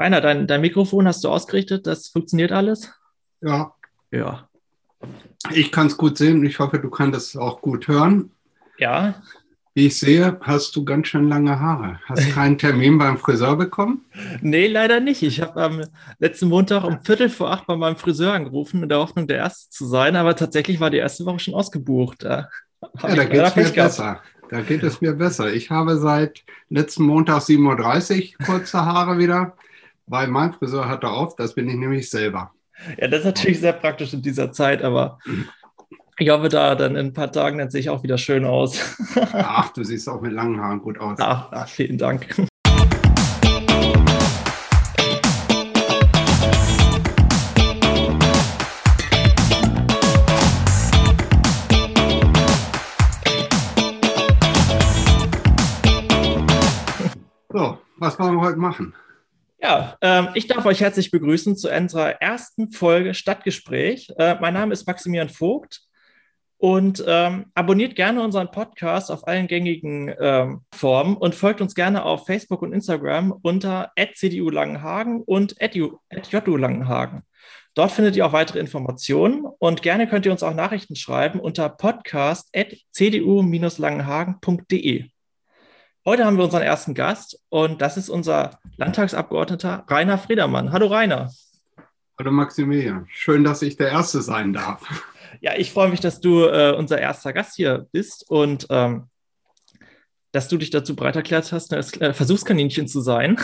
Rainer, dein, dein Mikrofon hast du ausgerichtet, das funktioniert alles? Ja. Ja. Ich kann es gut sehen. Ich hoffe, du kannst es auch gut hören. Ja. Wie ich sehe, hast du ganz schön lange Haare. Hast du keinen Termin beim Friseur bekommen? Nee, leider nicht. Ich habe am letzten Montag um Viertel vor acht bei meinem Friseur angerufen, in der Hoffnung, der Erste zu sein. Aber tatsächlich war die erste Woche schon ausgebucht. Da ja, da geht es mir besser. Da geht es mir besser. Ich habe seit letzten Montag 7.30 Uhr kurze Haare wieder, weil mein Friseur hatte auf. Das bin ich nämlich selber. Ja, das ist natürlich sehr praktisch in dieser Zeit, aber ich hoffe, da dann in ein paar Tagen, dann sehe ich auch wieder schön aus. Ach, du siehst auch mit langen Haaren gut aus. Ach, ach vielen Dank. So, was wollen wir heute machen? Ja, ähm, ich darf euch herzlich begrüßen zu unserer ersten Folge Stadtgespräch. Äh, mein Name ist Maximilian Vogt und ähm, abonniert gerne unseren Podcast auf allen gängigen ähm, Formen und folgt uns gerne auf Facebook und Instagram unter CDU Langenhagen und JU Langenhagen. Dort findet ihr auch weitere Informationen und gerne könnt ihr uns auch Nachrichten schreiben unter podcast.cdu-langenhagen.de. Heute haben wir unseren ersten Gast und das ist unser Landtagsabgeordneter Rainer Fredermann. Hallo Rainer. Hallo Maximilian. Schön, dass ich der Erste sein darf. Ja, ich freue mich, dass du äh, unser erster Gast hier bist und ähm, dass du dich dazu bereit erklärt hast, ein äh, Versuchskaninchen zu sein.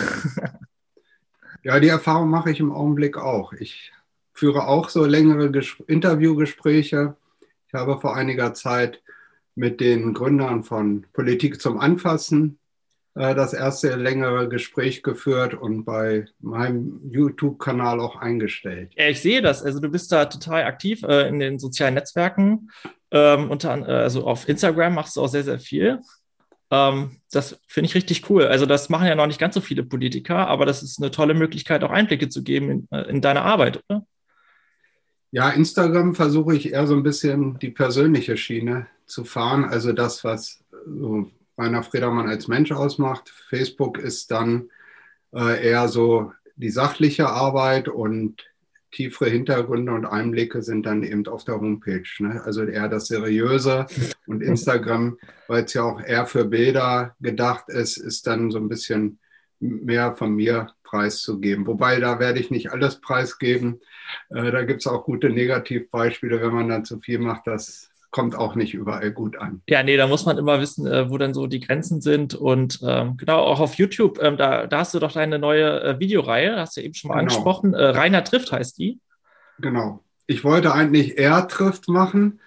ja, die Erfahrung mache ich im Augenblick auch. Ich führe auch so längere Ges Interviewgespräche. Ich habe vor einiger Zeit mit den Gründern von Politik zum Anfassen äh, das erste längere Gespräch geführt und bei meinem YouTube-Kanal auch eingestellt. Ja, ich sehe das. Also du bist da total aktiv äh, in den sozialen Netzwerken. Ähm, unter, äh, also auf Instagram machst du auch sehr, sehr viel. Ähm, das finde ich richtig cool. Also das machen ja noch nicht ganz so viele Politiker, aber das ist eine tolle Möglichkeit, auch Einblicke zu geben in, äh, in deine Arbeit, oder? Ja, Instagram versuche ich eher so ein bisschen die persönliche Schiene zu fahren. Also das, was so Rainer Fredermann als Mensch ausmacht. Facebook ist dann äh, eher so die sachliche Arbeit und tiefere Hintergründe und Einblicke sind dann eben auf der Homepage. Ne? Also eher das Seriöse und Instagram, weil es ja auch eher für Bilder gedacht ist, ist dann so ein bisschen mehr von mir preiszugeben. Wobei da werde ich nicht alles preisgeben. Äh, da gibt es auch gute Negativbeispiele, wenn man dann zu viel macht, das kommt auch nicht überall gut an. Ja, nee, da muss man immer wissen, äh, wo dann so die Grenzen sind. Und ähm, genau, auch auf YouTube, ähm, da, da, hast du doch deine neue äh, Videoreihe, hast du eben schon mal genau. angesprochen. Äh, Rainer trifft heißt die. Genau. Ich wollte eigentlich Er trifft machen,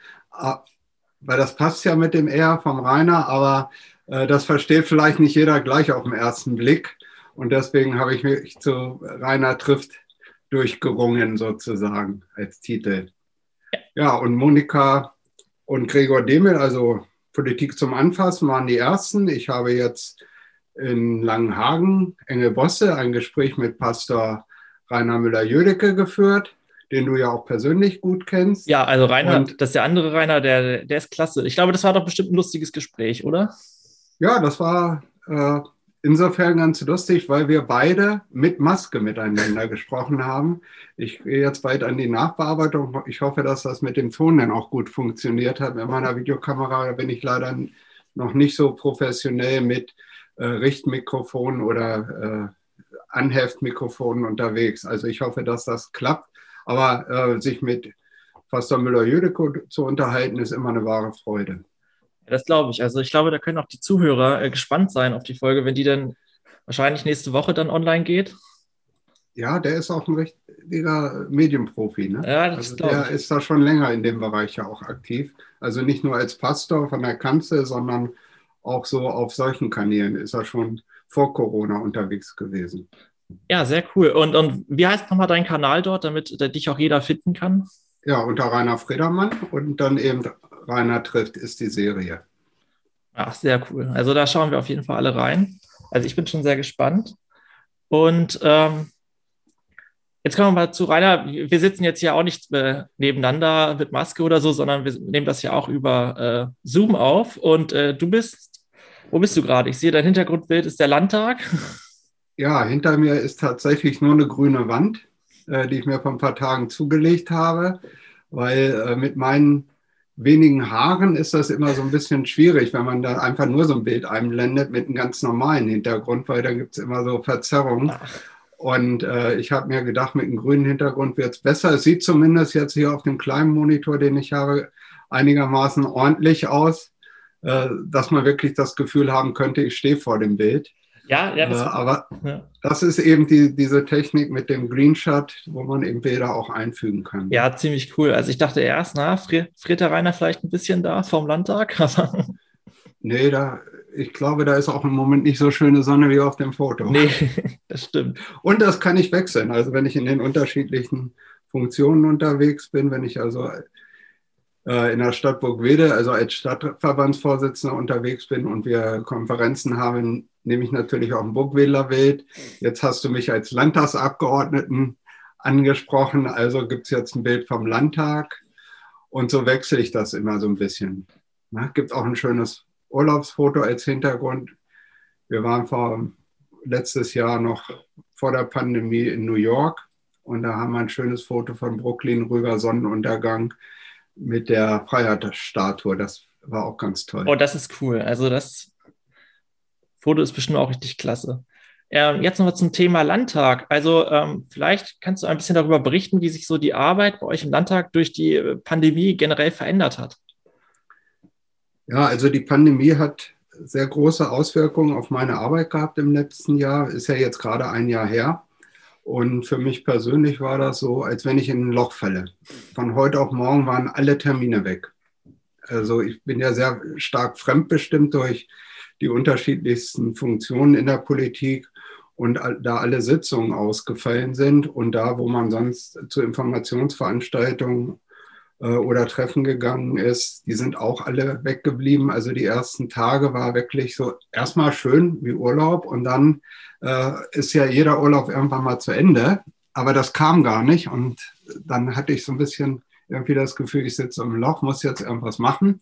weil das passt ja mit dem Er vom Rainer, aber äh, das versteht vielleicht nicht jeder gleich auf den ersten Blick. Und deswegen habe ich mich zu Rainer trifft durchgerungen sozusagen als Titel. Ja, und Monika und Gregor Demel, also Politik zum Anfassen, waren die ersten. Ich habe jetzt in Langenhagen, Enge Bosse, ein Gespräch mit Pastor Rainer Müller-Jödecke geführt, den du ja auch persönlich gut kennst. Ja, also Rainer, Und, das ist der andere Rainer, der, der ist klasse. Ich glaube, das war doch bestimmt ein lustiges Gespräch, oder? Ja, das war äh, insofern ganz lustig, weil wir beide mit Maske miteinander gesprochen haben. Ich gehe jetzt bald an die Nachbearbeitung. Ich hoffe, dass das mit dem Ton dann auch gut funktioniert hat. Mit meiner Videokamera bin ich leider noch nicht so professionell mit äh, Richtmikrofonen oder äh, Anheftmikrofonen unterwegs. Also ich hoffe, dass das klappt. Aber äh, sich mit Pastor Müller-Jödeko zu unterhalten, ist immer eine wahre Freude. Das glaube ich. Also ich glaube, da können auch die Zuhörer äh, gespannt sein auf die Folge, wenn die dann wahrscheinlich nächste Woche dann online geht. Ja, der ist auch ein richtiger Medienprofi. Ne? Ja, das also der ich. ist da schon länger in dem Bereich ja auch aktiv. Also nicht nur als Pastor von der Kanzel, sondern auch so auf solchen Kanälen ist er schon vor Corona unterwegs gewesen. Ja, sehr cool. Und, und wie heißt nochmal dein Kanal dort, damit dich auch jeder finden kann? Ja, unter Rainer Fredermann und dann eben Rainer trifft, ist die Serie. Ach, sehr cool. Also da schauen wir auf jeden Fall alle rein. Also ich bin schon sehr gespannt. Und ähm, jetzt kommen wir mal zu Rainer. Wir sitzen jetzt hier auch nicht äh, nebeneinander mit Maske oder so, sondern wir nehmen das ja auch über äh, Zoom auf. Und äh, du bist, wo bist du gerade? Ich sehe, dein Hintergrundbild ist der Landtag. Ja, hinter mir ist tatsächlich nur eine grüne Wand, äh, die ich mir vor ein paar Tagen zugelegt habe, weil äh, mit meinen wenigen Haaren ist das immer so ein bisschen schwierig, wenn man da einfach nur so ein Bild einblendet mit einem ganz normalen Hintergrund, weil da gibt es immer so Verzerrungen. Und äh, ich habe mir gedacht, mit einem grünen Hintergrund wird es besser. Es sieht zumindest jetzt hier auf dem kleinen Monitor, den ich habe, einigermaßen ordentlich aus, äh, dass man wirklich das Gefühl haben könnte, ich stehe vor dem Bild. Ja, ja. Das, äh, aber ja. das ist eben die, diese Technik mit dem Greenshot, wo man eben Bilder auch einfügen kann. Ja, ziemlich cool. Also ich dachte erst, na, friert der Rainer vielleicht ein bisschen da vom Landtag? nee, da, ich glaube, da ist auch im Moment nicht so schöne Sonne wie auf dem Foto. Nee, das stimmt. Und das kann ich wechseln. Also wenn ich in den unterschiedlichen Funktionen unterwegs bin, wenn ich also in der Stadt Burgwede, also als Stadtverbandsvorsitzender unterwegs bin und wir Konferenzen haben, nehme ich natürlich auch ein Burgwedler Wild. Jetzt hast du mich als Landtagsabgeordneten angesprochen, also gibt es jetzt ein Bild vom Landtag und so wechsle ich das immer so ein bisschen. Ne? Gibt auch ein schönes Urlaubsfoto als Hintergrund. Wir waren vor letztes Jahr noch vor der Pandemie in New York und da haben wir ein schönes Foto von Brooklyn rüber Sonnenuntergang mit der Freiheitsstatue. Das war auch ganz toll. Oh, das ist cool. Also das Foto ist bestimmt auch richtig klasse. Ähm, jetzt noch zum Thema Landtag. Also ähm, vielleicht kannst du ein bisschen darüber berichten, wie sich so die Arbeit bei euch im Landtag durch die Pandemie generell verändert hat. Ja, also die Pandemie hat sehr große Auswirkungen auf meine Arbeit gehabt im letzten Jahr. Ist ja jetzt gerade ein Jahr her. Und für mich persönlich war das so, als wenn ich in ein Loch falle. Von heute auf morgen waren alle Termine weg. Also ich bin ja sehr stark fremdbestimmt durch die unterschiedlichsten Funktionen in der Politik. Und da alle Sitzungen ausgefallen sind und da, wo man sonst zu Informationsveranstaltungen oder Treffen gegangen ist, die sind auch alle weggeblieben. Also die ersten Tage war wirklich so erstmal schön wie Urlaub und dann äh, ist ja jeder Urlaub irgendwann mal zu Ende. Aber das kam gar nicht und dann hatte ich so ein bisschen irgendwie das Gefühl, ich sitze im Loch, muss jetzt irgendwas machen.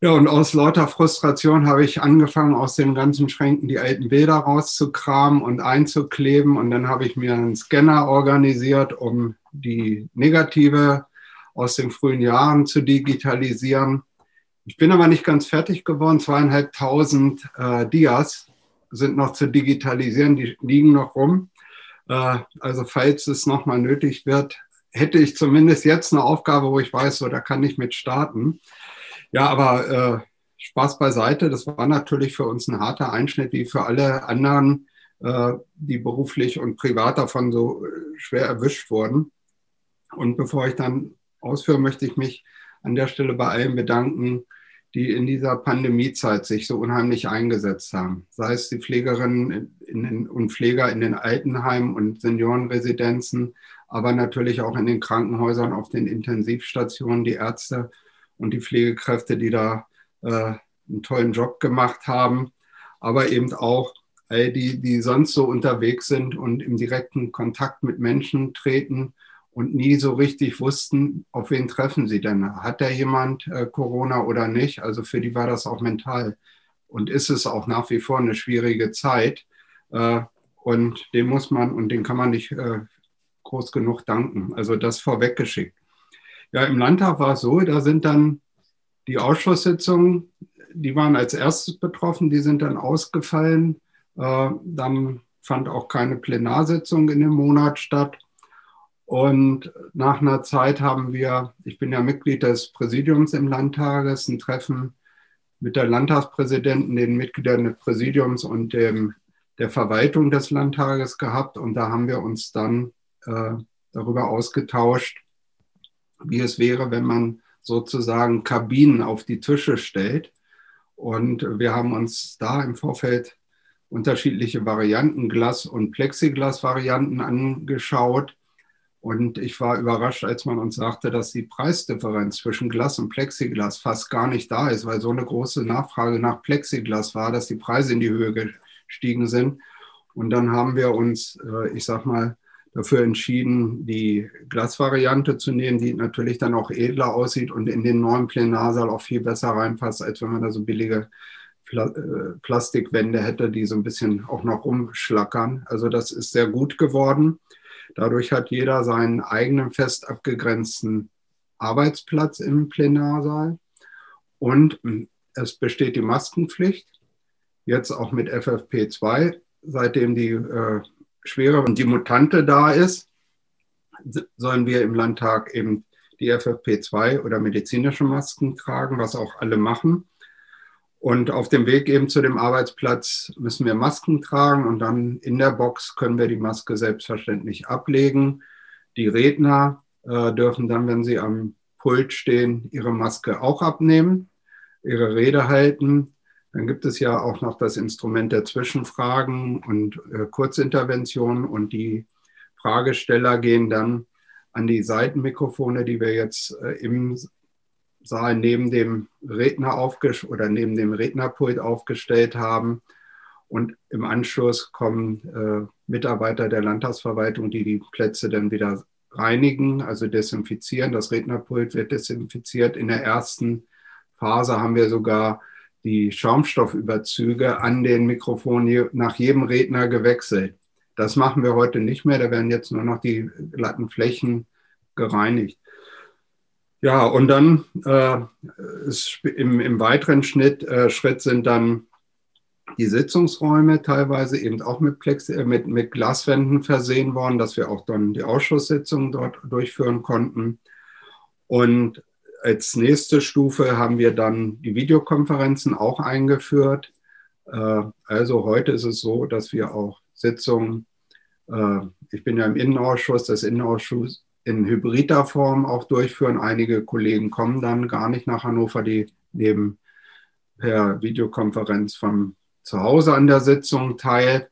Ja, und aus lauter Frustration habe ich angefangen, aus den ganzen Schränken die alten Bilder rauszukramen und einzukleben. Und dann habe ich mir einen Scanner organisiert, um die negative aus den frühen Jahren zu digitalisieren. Ich bin aber nicht ganz fertig geworden. Zweieinhalbtausend äh, Dias sind noch zu digitalisieren, die liegen noch rum. Äh, also falls es nochmal nötig wird, hätte ich zumindest jetzt eine Aufgabe, wo ich weiß, so da kann ich mit starten. Ja, aber äh, Spaß beiseite. Das war natürlich für uns ein harter Einschnitt, wie für alle anderen, äh, die beruflich und privat davon so äh, schwer erwischt wurden. Und bevor ich dann ausführen, möchte ich mich an der Stelle bei allen bedanken, die in dieser Pandemiezeit sich so unheimlich eingesetzt haben. Sei es die Pflegerinnen und Pfleger in den Altenheimen und Seniorenresidenzen, aber natürlich auch in den Krankenhäusern, auf den Intensivstationen, die Ärzte und die Pflegekräfte, die da äh, einen tollen Job gemacht haben, aber eben auch all die, die sonst so unterwegs sind und im direkten Kontakt mit Menschen treten und nie so richtig wussten, auf wen treffen sie denn. Hat da jemand äh, Corona oder nicht? Also für die war das auch mental und ist es auch nach wie vor eine schwierige Zeit. Äh, und den muss man und den kann man nicht äh, groß genug danken. Also das vorweggeschickt. Ja, im Landtag war es so, da sind dann die Ausschusssitzungen, die waren als erstes betroffen, die sind dann ausgefallen. Äh, dann fand auch keine Plenarsitzung in dem Monat statt. Und nach einer Zeit haben wir, ich bin ja Mitglied des Präsidiums im Landtages, ein Treffen mit der Landtagspräsidenten, den Mitgliedern des Präsidiums und dem, der Verwaltung des Landtages gehabt. Und da haben wir uns dann äh, darüber ausgetauscht, wie es wäre, wenn man sozusagen Kabinen auf die Tische stellt. Und wir haben uns da im Vorfeld unterschiedliche Varianten, Glas- und Plexiglas-Varianten angeschaut und ich war überrascht, als man uns sagte, dass die Preisdifferenz zwischen Glas und Plexiglas fast gar nicht da ist, weil so eine große Nachfrage nach Plexiglas war, dass die Preise in die Höhe gestiegen sind. Und dann haben wir uns, äh, ich sag mal, dafür entschieden, die Glasvariante zu nehmen, die natürlich dann auch edler aussieht und in den neuen Plenarsaal auch viel besser reinpasst, als wenn man da so billige äh, Plastikwände hätte, die so ein bisschen auch noch rumschlackern. Also das ist sehr gut geworden. Dadurch hat jeder seinen eigenen fest abgegrenzten Arbeitsplatz im Plenarsaal. Und hm, es besteht die Maskenpflicht, jetzt auch mit FFP2, seitdem die äh, schwere und die Mutante da ist, sollen wir im Landtag eben die FFP2 oder medizinische Masken tragen, was auch alle machen. Und auf dem Weg eben zu dem Arbeitsplatz müssen wir Masken tragen und dann in der Box können wir die Maske selbstverständlich ablegen. Die Redner äh, dürfen dann, wenn sie am Pult stehen, ihre Maske auch abnehmen, ihre Rede halten. Dann gibt es ja auch noch das Instrument der Zwischenfragen und äh, Kurzinterventionen und die Fragesteller gehen dann an die Seitenmikrofone, die wir jetzt äh, im Saal neben dem Redner oder neben dem Rednerpult aufgestellt haben. Und im Anschluss kommen äh, Mitarbeiter der Landtagsverwaltung, die die Plätze dann wieder reinigen, also desinfizieren. Das Rednerpult wird desinfiziert. In der ersten Phase haben wir sogar die Schaumstoffüberzüge an den Mikrofonen nach jedem Redner gewechselt. Das machen wir heute nicht mehr. Da werden jetzt nur noch die glatten Flächen gereinigt. Ja, und dann äh, im, im, weiteren Schnitt, äh, Schritt sind dann die Sitzungsräume teilweise eben auch mit, Plex äh, mit, mit Glaswänden versehen worden, dass wir auch dann die Ausschusssitzungen dort durchführen konnten. Und als nächste Stufe haben wir dann die Videokonferenzen auch eingeführt. Äh, also heute ist es so, dass wir auch Sitzungen, äh, ich bin ja im Innenausschuss, das Innenausschuss in hybrider Form auch durchführen. Einige Kollegen kommen dann gar nicht nach Hannover, die nehmen per Videokonferenz vom Zuhause an der Sitzung teil.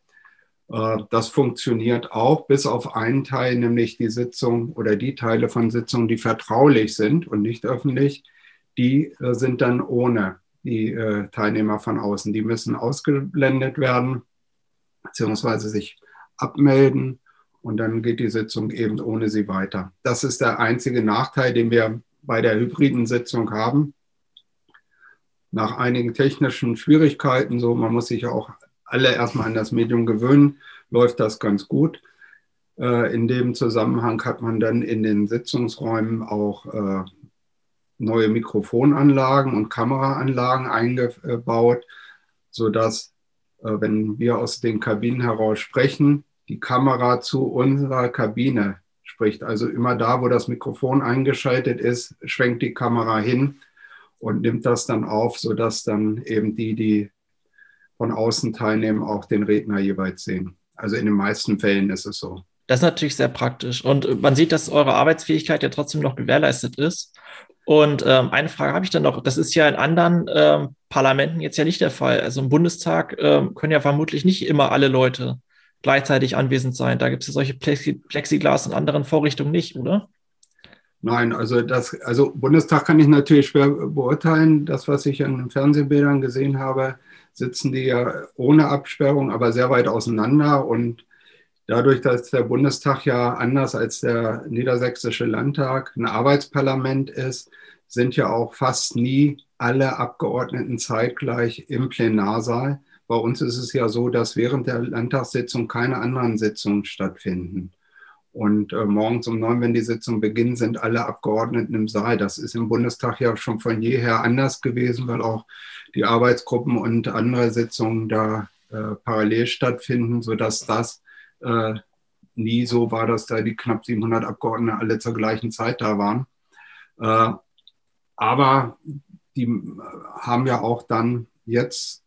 Äh, das funktioniert auch bis auf einen Teil, nämlich die Sitzung oder die Teile von Sitzungen, die vertraulich sind und nicht öffentlich, die äh, sind dann ohne die äh, Teilnehmer von außen. Die müssen ausgeblendet werden, beziehungsweise sich abmelden und dann geht die Sitzung eben ohne sie weiter. Das ist der einzige Nachteil, den wir bei der hybriden Sitzung haben. Nach einigen technischen Schwierigkeiten, so man muss sich auch alle erstmal an das Medium gewöhnen, läuft das ganz gut. Äh, in dem Zusammenhang hat man dann in den Sitzungsräumen auch äh, neue Mikrofonanlagen und Kameraanlagen eingebaut, sodass, äh, wenn wir aus den Kabinen heraus sprechen, die Kamera zu unserer Kabine spricht. Also immer da, wo das Mikrofon eingeschaltet ist, schwenkt die Kamera hin und nimmt das dann auf, sodass dann eben die, die von außen teilnehmen, auch den Redner jeweils sehen. Also in den meisten Fällen ist es so. Das ist natürlich sehr praktisch. Und man sieht, dass eure Arbeitsfähigkeit ja trotzdem noch gewährleistet ist. Und ähm, eine Frage habe ich dann noch. Das ist ja in anderen ähm, Parlamenten jetzt ja nicht der Fall. Also im Bundestag ähm, können ja vermutlich nicht immer alle Leute gleichzeitig anwesend sein. Da gibt es ja solche Plexi Plexiglas und anderen Vorrichtungen nicht, oder? Nein, also das, also Bundestag kann ich natürlich schwer beurteilen. Das, was ich an den Fernsehbildern gesehen habe, sitzen die ja ohne Absperrung, aber sehr weit auseinander. Und dadurch, dass der Bundestag ja anders als der niedersächsische Landtag ein Arbeitsparlament ist, sind ja auch fast nie alle Abgeordneten zeitgleich im Plenarsaal. Bei uns ist es ja so, dass während der Landtagssitzung keine anderen Sitzungen stattfinden. Und äh, morgens um neun, wenn die Sitzung beginnt, sind alle Abgeordneten im Saal. Das ist im Bundestag ja schon von jeher anders gewesen, weil auch die Arbeitsgruppen und andere Sitzungen da äh, parallel stattfinden, sodass das äh, nie so war, dass da die knapp 700 Abgeordneten alle zur gleichen Zeit da waren. Äh, aber die haben ja auch dann jetzt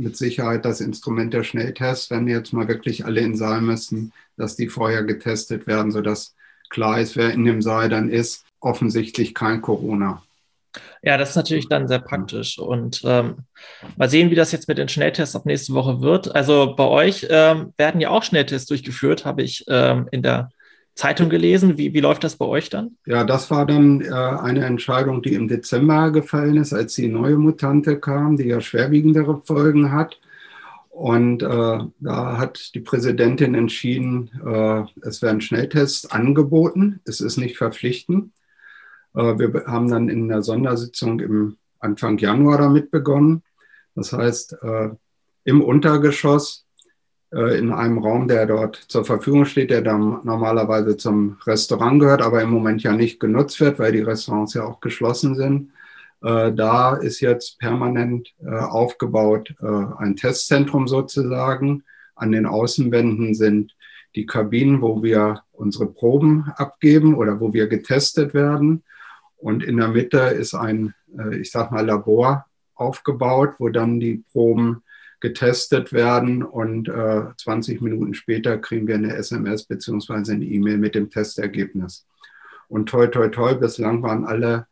mit Sicherheit das Instrument der Schnelltests, wenn jetzt mal wirklich alle in Saal müssen, dass die vorher getestet werden, sodass klar ist, wer in dem Saal dann ist. Offensichtlich kein Corona. Ja, das ist natürlich dann sehr praktisch. Und ähm, mal sehen, wie das jetzt mit den Schnelltests ab nächste Woche wird. Also bei euch ähm, werden ja auch Schnelltests durchgeführt, habe ich ähm, in der Zeitung gelesen. Wie, wie läuft das bei euch dann? Ja, das war dann äh, eine Entscheidung, die im Dezember gefallen ist, als die neue Mutante kam, die ja schwerwiegendere Folgen hat. Und äh, da hat die Präsidentin entschieden, äh, es werden Schnelltests angeboten. Es ist nicht verpflichtend. Äh, wir haben dann in der Sondersitzung im Anfang Januar damit begonnen. Das heißt, im Untergeschoss in einem Raum, der dort zur Verfügung steht, der dann normalerweise zum Restaurant gehört, aber im Moment ja nicht genutzt wird, weil die Restaurants ja auch geschlossen sind. Da ist jetzt permanent aufgebaut ein Testzentrum sozusagen. An den Außenwänden sind die Kabinen, wo wir unsere Proben abgeben oder wo wir getestet werden. Und in der Mitte ist ein, äh, ich sag mal, Labor aufgebaut, wo dann die Proben getestet werden und äh, 20 Minuten später kriegen wir eine SMS beziehungsweise eine E-Mail mit dem Testergebnis. Und toi, toi, toi, bislang waren alle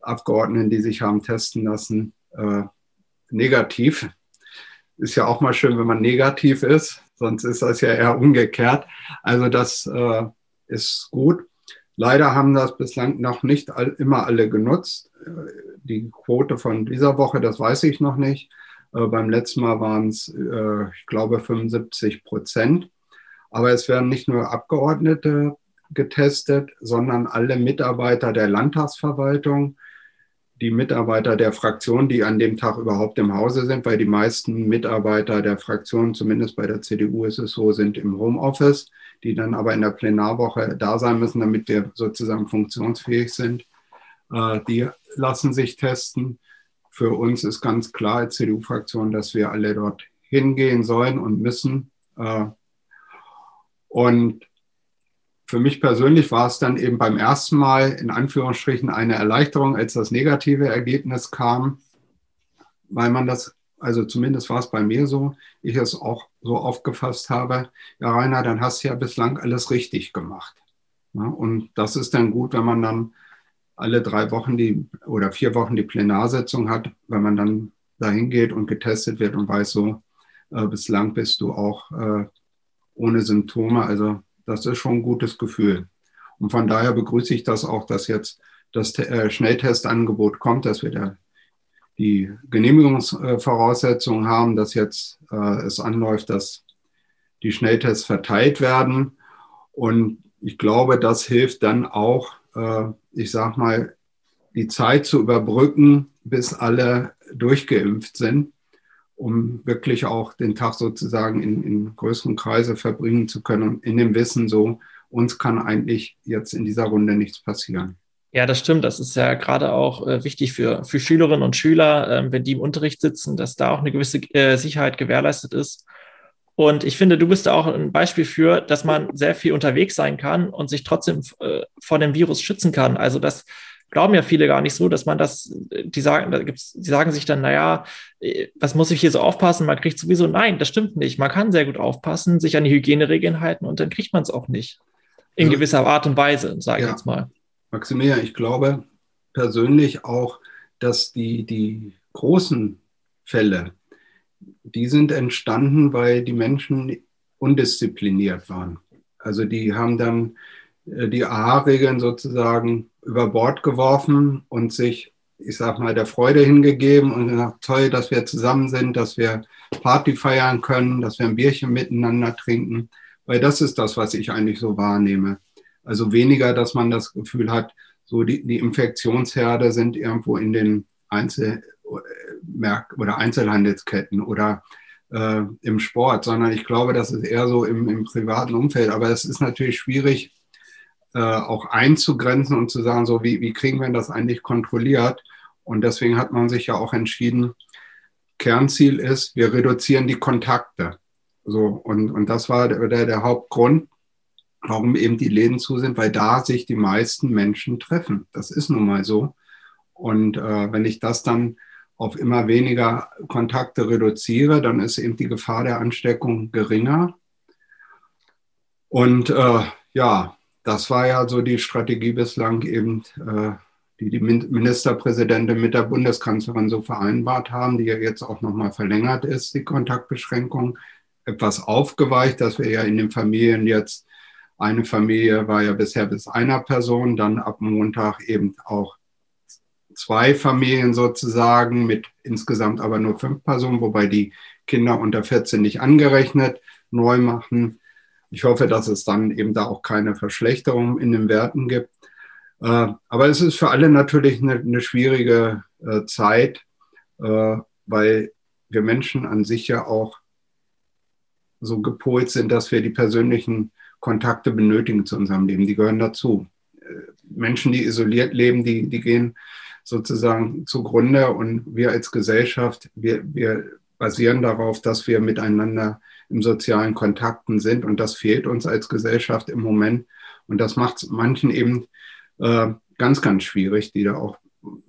Abgeordneten, die sich haben testen lassen, äh, negativ. Ist ja auch mal schön, wenn man negativ ist sonst ist das ja eher umgekehrt. Also das äh, ist gut. Leider haben das bislang noch nicht all, immer alle genutzt. Äh, die Quote von dieser Woche, das weiß ich noch nicht. Äh, beim letzten Mal waren es, äh, ich glaube, 75 Prozent. Aber es werden nicht nur Abgeordnete getestet, sondern alle Mitarbeiter der Landtagsverwaltung, die Mitarbeiter der Fraktion, die an dem Tag überhaupt im Hause sind, weil die meisten Mitarbeiter der Fraktion, zumindest bei der CDU ist es so, sind im Homeoffice, die dann aber in der Plenarwoche da sein müssen, damit wir sozusagen funktionsfähig sind. Äh, die lassen sich testen. Für uns ist ganz klar als CDU-Fraktion, dass wir alle dort hingehen sollen und müssen. Äh, und für mich persönlich war es dann eben beim ersten Mal in Anführungsstrichen eine Erleichterung, als das negative Ergebnis kam, weil man das, also zumindest war es bei mir so, ich es auch so aufgefasst habe, ja Rainer, dann hast du ja bislang alles richtig gemacht. Ja, und das ist dann gut, wenn man dann alle drei Wochen die oder vier Wochen die Plenarsitzung hat, wenn man dann dahin geht und getestet wird und weiß so, äh, bislang bist du auch äh, ohne Symptome, also das ist schon ein gutes Gefühl. Und von daher begrüße ich das auch, dass jetzt das äh, Schnelltestangebot kommt, dass wir da die Genehmigungsvoraussetzungen haben, dass jetzt äh, es anläuft, dass die Schnelltests verteilt werden. Und ich glaube, das hilft dann auch, ich sage mal, die Zeit zu überbrücken, bis alle durchgeimpft sind um wirklich auch den Tag sozusagen in, in größeren Kreise verbringen zu können und in dem Wissen so, uns kann eigentlich jetzt in dieser Runde nichts passieren. Ja, das stimmt. Das ist ja gerade auch äh, wichtig für, für Schülerinnen und Schüler, äh, wenn die im Unterricht sitzen, dass da auch eine gewisse äh, Sicherheit gewährleistet ist. Und ich finde, du bist da auch ein Beispiel für, dass man sehr viel unterwegs sein kann und sich trotzdem äh, vor dem Virus schützen kann. Also, dass glauben ja viele gar nicht so, dass man das, die sagen, da gibt's, die sagen sich dann, naja, was muss ich hier so aufpassen? Man kriegt sowieso, nein, das stimmt nicht. Man kann sehr gut aufpassen, sich an die Hygieneregeln halten und dann kriegt man es auch nicht. In also, gewisser Art und Weise, sage ich jetzt mal. Maximilian, ich glaube persönlich auch, dass die, die großen Fälle, die sind entstanden, weil die Menschen undiszipliniert waren. Also die haben dann äh, die AHA-Regeln sozusagen über Bord geworfen und sich, ich sag mal, der Freude hingegeben und gesagt, toll, dass wir zusammen sind, dass wir Party feiern können, dass wir ein Bierchen miteinander trinken, weil das ist das, was ich eigentlich so wahrnehme. Also weniger, dass man das Gefühl hat, so die, die Infektionsherde sind irgendwo in den Einzel oder Einzelhandelsketten oder äh, im Sport, sondern ich glaube, das ist eher so im, im privaten Umfeld. Aber es ist natürlich schwierig, äh, auch einzugrenzen und zu sagen, so wie, wie kriegen wir das eigentlich kontrolliert? Und deswegen hat man sich ja auch entschieden, Kernziel ist, wir reduzieren die Kontakte. So, und, und das war der, der Hauptgrund, warum eben die Läden zu sind, weil da sich die meisten Menschen treffen. Das ist nun mal so. Und äh, wenn ich das dann auf immer weniger Kontakte reduziere, dann ist eben die Gefahr der Ansteckung geringer. Und äh, ja, das war ja so die Strategie bislang eben, äh, die die Ministerpräsidentin mit der Bundeskanzlerin so vereinbart haben, die ja jetzt auch nochmal verlängert ist, die Kontaktbeschränkung, etwas aufgeweicht, dass wir ja in den Familien jetzt, eine Familie war ja bisher bis einer Person, dann ab Montag eben auch zwei Familien sozusagen mit insgesamt aber nur fünf Personen, wobei die Kinder unter 14 nicht angerechnet neu machen. Ich hoffe, dass es dann eben da auch keine Verschlechterung in den Werten gibt. Äh, aber es ist für alle natürlich eine, eine schwierige äh, Zeit, äh, weil wir Menschen an sich ja auch so gepolt sind, dass wir die persönlichen Kontakte benötigen zu unserem Leben. Die gehören dazu. Menschen, die isoliert leben, die, die gehen sozusagen zugrunde und wir als Gesellschaft, wir, wir basieren darauf, dass wir miteinander im sozialen Kontakten sind und das fehlt uns als Gesellschaft im Moment und das macht es manchen eben äh, ganz, ganz schwierig, die da auch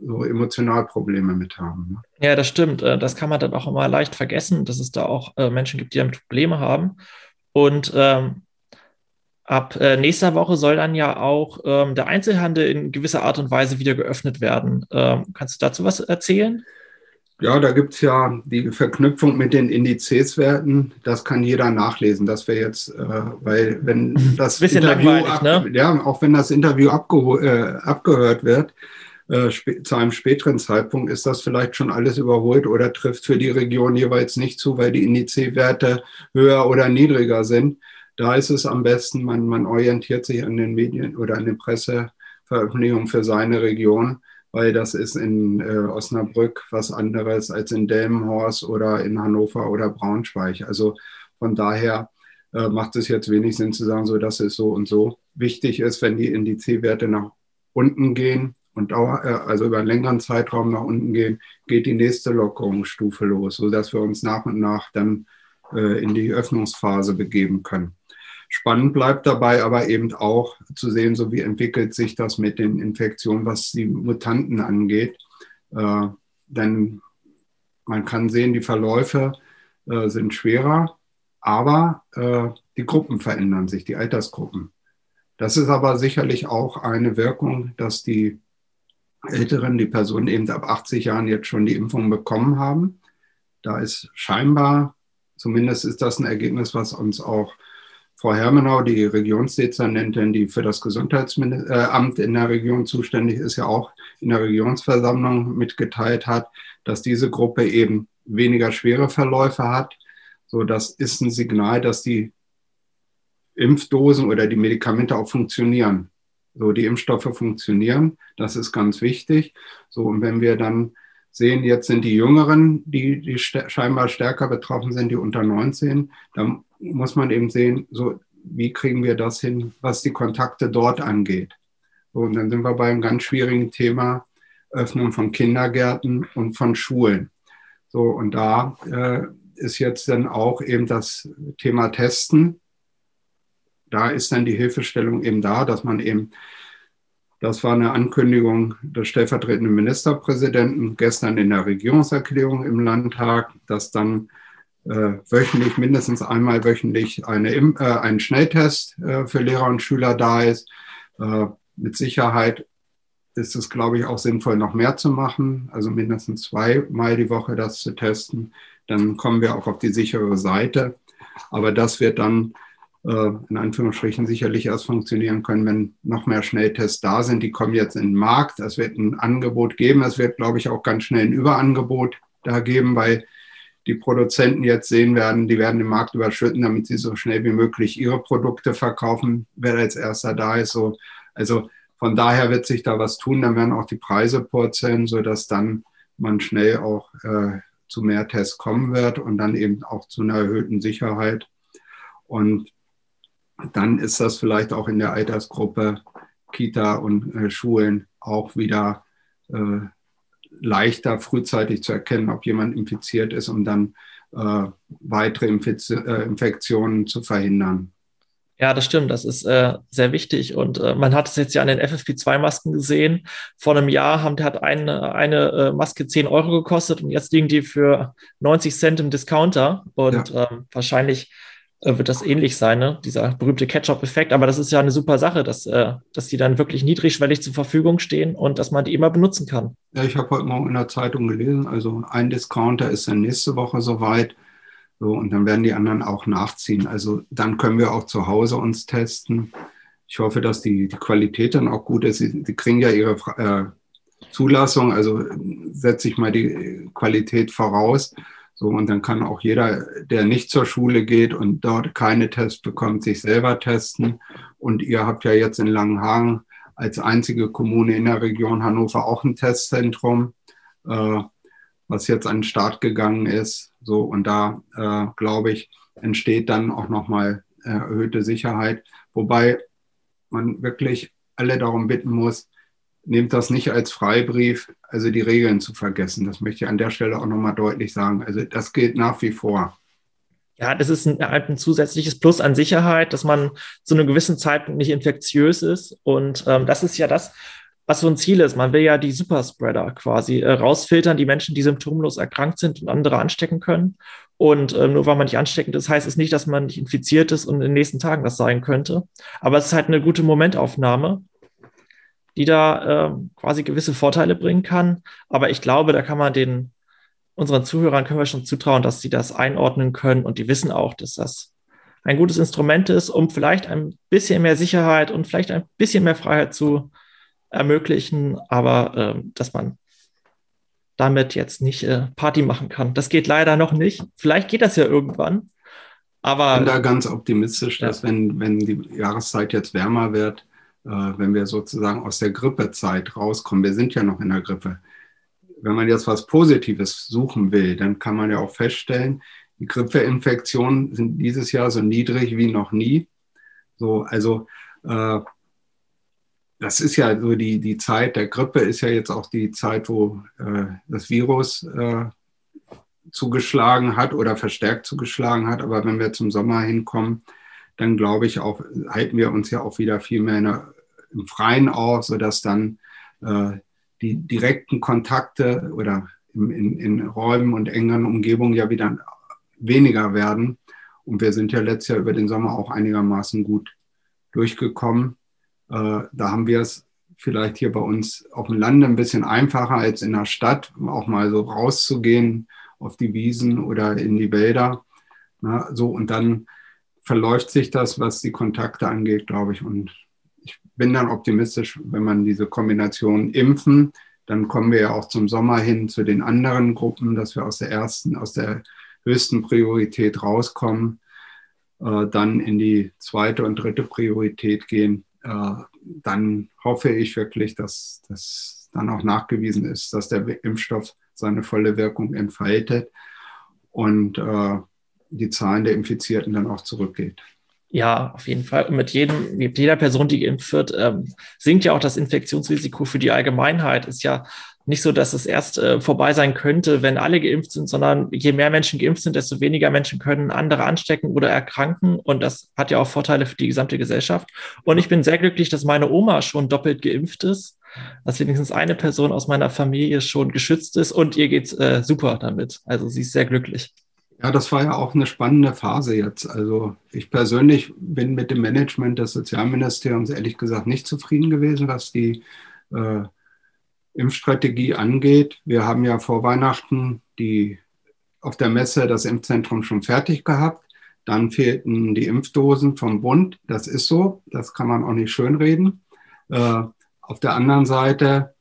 so emotional Probleme mit haben. Ne? Ja, das stimmt. Äh, das kann man dann auch immer leicht vergessen, dass es da auch äh, Menschen gibt, die damit Probleme haben. Und ähm, Ab äh, nächster Woche soll dann ja auch ähm, der Einzelhandel in gewisser Art und Weise wieder geöffnet werden. Ähm, kannst du dazu was erzählen? Ja, da gibt es ja die Verknüpfung mit den Indizeswerten. Das kann jeder nachlesen. Das wäre jetzt, äh, weil wenn das Interview, ab, ne? ja, auch wenn das Interview äh, abgehört wird, äh, zu einem späteren Zeitpunkt ist das vielleicht schon alles überholt oder trifft für die Region jeweils nicht zu, weil die Indizewerte höher oder niedriger sind. Da ist es am besten, man, man orientiert sich an den Medien oder an den Presseveröffentlichungen für seine Region, weil das ist in äh, Osnabrück was anderes als in Delmenhorst oder in Hannover oder Braunschweig. Also von daher äh, macht es jetzt wenig Sinn zu sagen, so dass es so und so wichtig ist, wenn die Indizwerte nach unten gehen und dauer, äh, also über einen längeren Zeitraum nach unten gehen, geht die nächste Lockerungsstufe los, sodass wir uns nach und nach dann äh, in die Öffnungsphase begeben können. Spannend bleibt dabei aber eben auch zu sehen, so wie entwickelt sich das mit den Infektionen, was die Mutanten angeht. Äh, denn man kann sehen, die Verläufe äh, sind schwerer, aber äh, die Gruppen verändern sich, die Altersgruppen. Das ist aber sicherlich auch eine Wirkung, dass die Älteren, die Personen eben ab 80 Jahren jetzt schon die Impfung bekommen haben. Da ist scheinbar, zumindest ist das ein Ergebnis, was uns auch Frau Hermenau, die Regionsdezernentin, die für das Gesundheitsamt in der Region zuständig ist, ja auch in der Regionsversammlung mitgeteilt hat, dass diese Gruppe eben weniger schwere Verläufe hat. So, das ist ein Signal, dass die Impfdosen oder die Medikamente auch funktionieren. So, die Impfstoffe funktionieren. Das ist ganz wichtig. So, und wenn wir dann sehen, jetzt sind die Jüngeren, die, die scheinbar stärker betroffen sind, die unter 19, dann muss man eben sehen, so wie kriegen wir das hin, was die Kontakte dort angeht. So, und dann sind wir bei einem ganz schwierigen Thema Öffnung von Kindergärten und von Schulen. So, und da äh, ist jetzt dann auch eben das Thema Testen. Da ist dann die Hilfestellung eben da, dass man eben, das war eine Ankündigung des stellvertretenden Ministerpräsidenten gestern in der Regierungserklärung im Landtag, dass dann wöchentlich, mindestens einmal wöchentlich eine, äh, ein Schnelltest äh, für Lehrer und Schüler da ist. Äh, mit Sicherheit ist es, glaube ich, auch sinnvoll, noch mehr zu machen, also mindestens zweimal die Woche das zu testen. Dann kommen wir auch auf die sichere Seite. Aber das wird dann äh, in Anführungsstrichen sicherlich erst funktionieren können, wenn noch mehr Schnelltests da sind. Die kommen jetzt in den Markt. Es wird ein Angebot geben. Es wird, glaube ich, auch ganz schnell ein Überangebot da geben, weil die Produzenten jetzt sehen werden, die werden den Markt überschütten, damit sie so schnell wie möglich ihre Produkte verkaufen, wer als erster da ist. So, also von daher wird sich da was tun, dann werden auch die Preise purzeln, sodass dann man schnell auch äh, zu mehr Tests kommen wird und dann eben auch zu einer erhöhten Sicherheit. Und dann ist das vielleicht auch in der Altersgruppe Kita und äh, Schulen auch wieder äh, leichter frühzeitig zu erkennen, ob jemand infiziert ist, um dann äh, weitere Infiz äh, Infektionen zu verhindern. Ja, das stimmt. Das ist äh, sehr wichtig. Und äh, man hat es jetzt ja an den FFP2-Masken gesehen. Vor einem Jahr haben, hat eine, eine äh, Maske 10 Euro gekostet und jetzt liegen die für 90 Cent im Discounter. Und ja. ähm, wahrscheinlich wird das ähnlich sein, ne? dieser berühmte Ketchup-Effekt. Aber das ist ja eine super Sache, dass, äh, dass die dann wirklich niedrigschwellig zur Verfügung stehen und dass man die immer benutzen kann. Ja, ich habe heute Morgen in der Zeitung gelesen, also ein Discounter ist dann nächste Woche soweit. So, und dann werden die anderen auch nachziehen. Also dann können wir auch zu Hause uns testen. Ich hoffe, dass die, die Qualität dann auch gut ist. Sie, sie kriegen ja ihre äh, Zulassung, also setze ich mal die Qualität voraus. So, und dann kann auch jeder, der nicht zur Schule geht und dort keine Tests bekommt, sich selber testen. Und ihr habt ja jetzt in Langenhagen als einzige Kommune in der Region Hannover auch ein Testzentrum. Äh, was jetzt an den Start gegangen ist. So, und da äh, glaube ich, entsteht dann auch nochmal äh, erhöhte Sicherheit. Wobei man wirklich alle darum bitten muss, nehmt das nicht als Freibrief, also die Regeln zu vergessen. Das möchte ich an der Stelle auch nochmal deutlich sagen. Also das gilt nach wie vor. Ja, das ist ein, halt ein zusätzliches Plus an Sicherheit, dass man zu einem gewissen Zeitpunkt nicht infektiös ist. Und ähm, das ist ja das, was so ein Ziel ist. Man will ja die Superspreader quasi äh, rausfiltern, die Menschen, die symptomlos erkrankt sind und andere anstecken können. Und äh, nur weil man nicht ansteckend ist, heißt es nicht, dass man nicht infiziert ist und in den nächsten Tagen das sein könnte. Aber es ist halt eine gute Momentaufnahme, die da äh, quasi gewisse Vorteile bringen kann. Aber ich glaube, da kann man den unseren Zuhörern können wir schon zutrauen, dass sie das einordnen können und die wissen auch, dass das ein gutes Instrument ist, um vielleicht ein bisschen mehr Sicherheit und vielleicht ein bisschen mehr Freiheit zu ermöglichen, aber äh, dass man damit jetzt nicht äh, Party machen kann. Das geht leider noch nicht. Vielleicht geht das ja irgendwann. Aber ich bin da ganz optimistisch, dass ja. wenn, wenn die Jahreszeit jetzt wärmer wird, wenn wir sozusagen aus der Grippezeit rauskommen, wir sind ja noch in der Grippe, wenn man jetzt was Positives suchen will, dann kann man ja auch feststellen, die Grippeinfektionen sind dieses Jahr so niedrig wie noch nie. So, also äh, das ist ja so die, die Zeit der Grippe ist ja jetzt auch die Zeit, wo äh, das Virus äh, zugeschlagen hat oder verstärkt zugeschlagen hat. Aber wenn wir zum Sommer hinkommen, dann glaube ich auch, halten wir uns ja auch wieder viel mehr der, im Freien auf, sodass dann äh, die direkten Kontakte oder in, in, in Räumen und engeren Umgebungen ja wieder weniger werden. Und wir sind ja letztes Jahr über den Sommer auch einigermaßen gut durchgekommen. Äh, da haben wir es vielleicht hier bei uns auf dem Lande ein bisschen einfacher als in der Stadt, auch mal so rauszugehen auf die Wiesen oder in die Wälder. Na, so und dann verläuft sich das, was die Kontakte angeht, glaube ich. Und ich bin dann optimistisch, wenn man diese Kombination impfen, dann kommen wir ja auch zum Sommer hin zu den anderen Gruppen, dass wir aus der ersten, aus der höchsten Priorität rauskommen, äh, dann in die zweite und dritte Priorität gehen äh, dann hoffe ich wirklich, dass das dann auch nachgewiesen ist, dass der Impfstoff seine volle Wirkung entfaltet und äh, die Zahlen der Infizierten dann auch zurückgeht. Ja, auf jeden Fall. Und mit, jedem, mit jeder Person, die geimpft wird, ähm, sinkt ja auch das Infektionsrisiko für die Allgemeinheit. Ist ja nicht so, dass es erst äh, vorbei sein könnte, wenn alle geimpft sind, sondern je mehr Menschen geimpft sind, desto weniger Menschen können andere anstecken oder erkranken. Und das hat ja auch Vorteile für die gesamte Gesellschaft. Und ich bin sehr glücklich, dass meine Oma schon doppelt geimpft ist, dass wenigstens eine Person aus meiner Familie schon geschützt ist und ihr geht's äh, super damit. Also sie ist sehr glücklich. Ja, das war ja auch eine spannende Phase jetzt. Also ich persönlich bin mit dem Management des Sozialministeriums ehrlich gesagt nicht zufrieden gewesen, was die äh, Impfstrategie angeht. Wir haben ja vor Weihnachten die, auf der Messe das Impfzentrum schon fertig gehabt. Dann fehlten die Impfdosen vom Bund. Das ist so. Das kann man auch nicht schönreden. Äh, auf der anderen Seite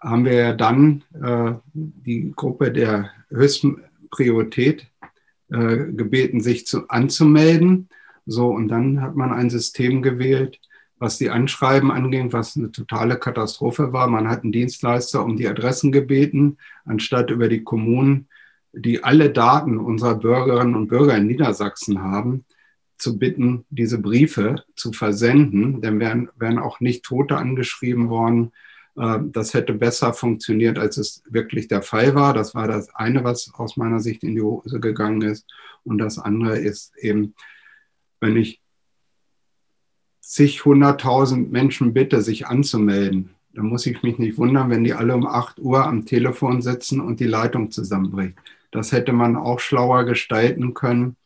haben wir dann äh, die Gruppe der höchsten Priorität äh, gebeten, sich zu, anzumelden. So, und dann hat man ein System gewählt, was die Anschreiben anging, was eine totale Katastrophe war. Man hat einen Dienstleister um die Adressen gebeten, anstatt über die Kommunen, die alle Daten unserer Bürgerinnen und Bürger in Niedersachsen haben, zu bitten, diese Briefe zu versenden. Denn wären, wären auch nicht Tote angeschrieben worden. Äh, das hätte besser funktioniert, als es wirklich der Fall war. Das war das eine, was aus meiner Sicht in die Hose gegangen ist. Und das andere ist eben, wenn ich zig hunderttausend Menschen bitte, sich anzumelden, dann muss ich mich nicht wundern, wenn die alle um 8 Uhr am Telefon sitzen und die Leitung zusammenbricht. Das hätte man auch schlauer gestalten können.